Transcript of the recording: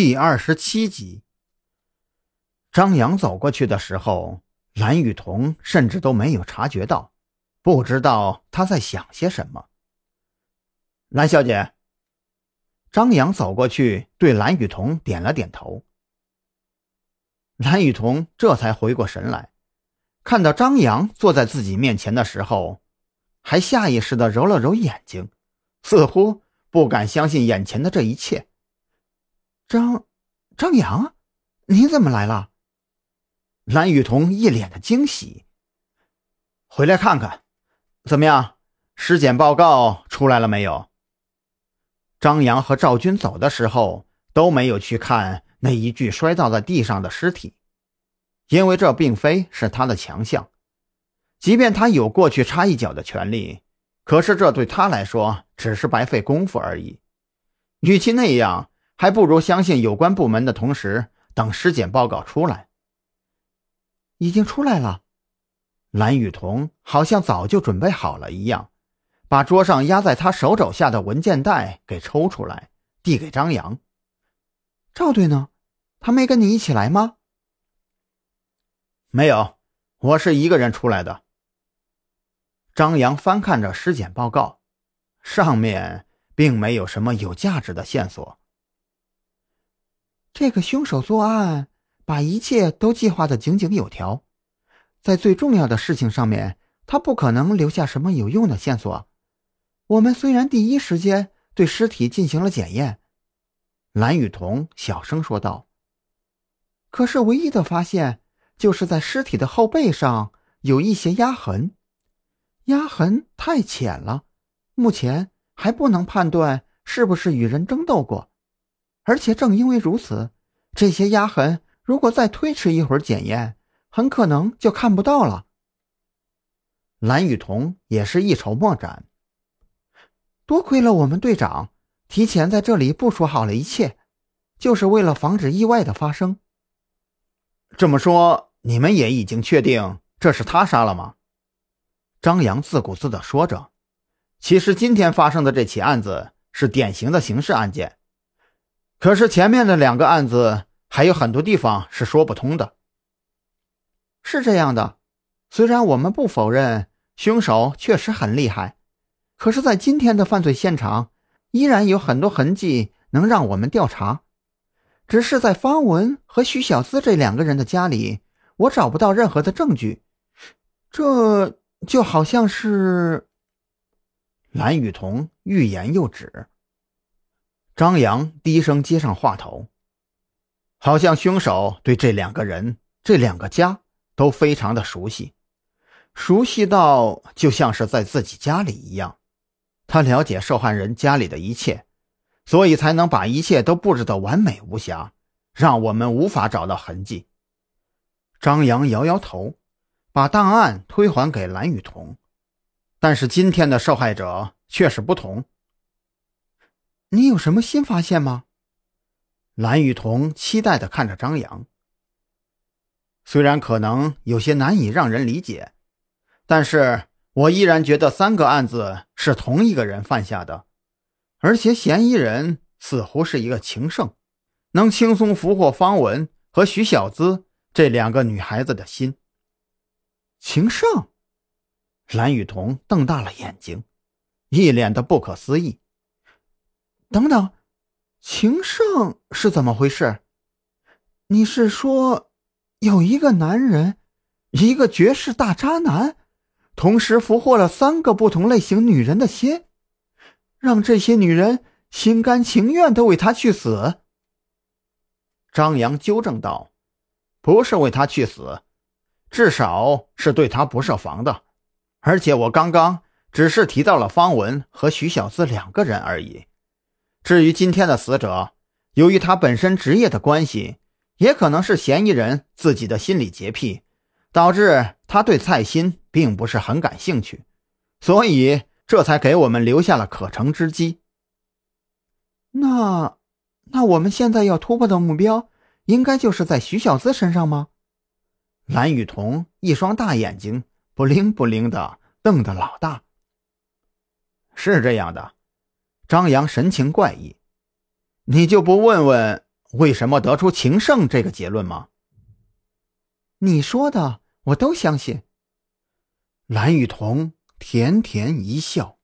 第二十七集，张扬走过去的时候，蓝雨桐甚至都没有察觉到，不知道他在想些什么。蓝小姐，张扬走过去对蓝雨桐点了点头。蓝雨桐这才回过神来，看到张扬坐在自己面前的时候，还下意识的揉了揉眼睛，似乎不敢相信眼前的这一切。张，张扬，你怎么来了？蓝雨桐一脸的惊喜。回来看看，怎么样？尸检报告出来了没有？张扬和赵军走的时候都没有去看那一具摔倒在地上的尸体，因为这并非是他的强项。即便他有过去插一脚的权利，可是这对他来说只是白费功夫而已。与其那样。还不如相信有关部门的同时，等尸检报告出来。已经出来了，蓝雨桐好像早就准备好了一样，把桌上压在他手肘下的文件袋给抽出来，递给张扬。赵队呢？他没跟你一起来吗？没有，我是一个人出来的。张扬翻看着尸检报告，上面并没有什么有价值的线索。这个凶手作案，把一切都计划的井井有条，在最重要的事情上面，他不可能留下什么有用的线索。我们虽然第一时间对尸体进行了检验，蓝雨桐小声说道，可是唯一的发现就是在尸体的后背上有一些压痕，压痕太浅了，目前还不能判断是不是与人争斗过。而且正因为如此，这些压痕如果再推迟一会儿检验，很可能就看不到了。蓝雨桐也是一筹莫展。多亏了我们队长提前在这里部署好了一切，就是为了防止意外的发生。这么说，你们也已经确定这是他杀了吗？张扬自顾自地说着。其实今天发生的这起案子是典型的刑事案件。可是前面的两个案子还有很多地方是说不通的。是这样的，虽然我们不否认凶手确实很厉害，可是，在今天的犯罪现场，依然有很多痕迹能让我们调查。只是在方文和徐小姿这两个人的家里，我找不到任何的证据。这就好像是……蓝雨桐欲言又止。张扬低声接上话头，好像凶手对这两个人、这两个家都非常的熟悉，熟悉到就像是在自己家里一样。他了解受害人家里的一切，所以才能把一切都布置得完美无瑕，让我们无法找到痕迹。张扬摇摇头，把档案推还给蓝雨桐，但是今天的受害者却是不同。你有什么新发现吗？蓝雨桐期待的看着张扬。虽然可能有些难以让人理解，但是我依然觉得三个案子是同一个人犯下的，而且嫌疑人似乎是一个情圣，能轻松俘获方文和徐小姿这两个女孩子的心。情圣？蓝雨桐瞪大了眼睛，一脸的不可思议。等等，情圣是怎么回事？你是说，有一个男人，一个绝世大渣男，同时俘获了三个不同类型女人的心，让这些女人心甘情愿的为他去死？张扬纠正道：“不是为他去死，至少是对他不设防的。而且我刚刚只是提到了方文和徐小姿两个人而已。”至于今天的死者，由于他本身职业的关系，也可能是嫌疑人自己的心理洁癖，导致他对蔡鑫并不是很感兴趣，所以这才给我们留下了可乘之机。那，那我们现在要突破的目标，应该就是在徐小姿身上吗？蓝雨桐一双大眼睛不灵不灵的瞪得老大。是这样的。张扬神情怪异，你就不问问为什么得出情圣这个结论吗？你说的我都相信。蓝雨桐甜甜一笑。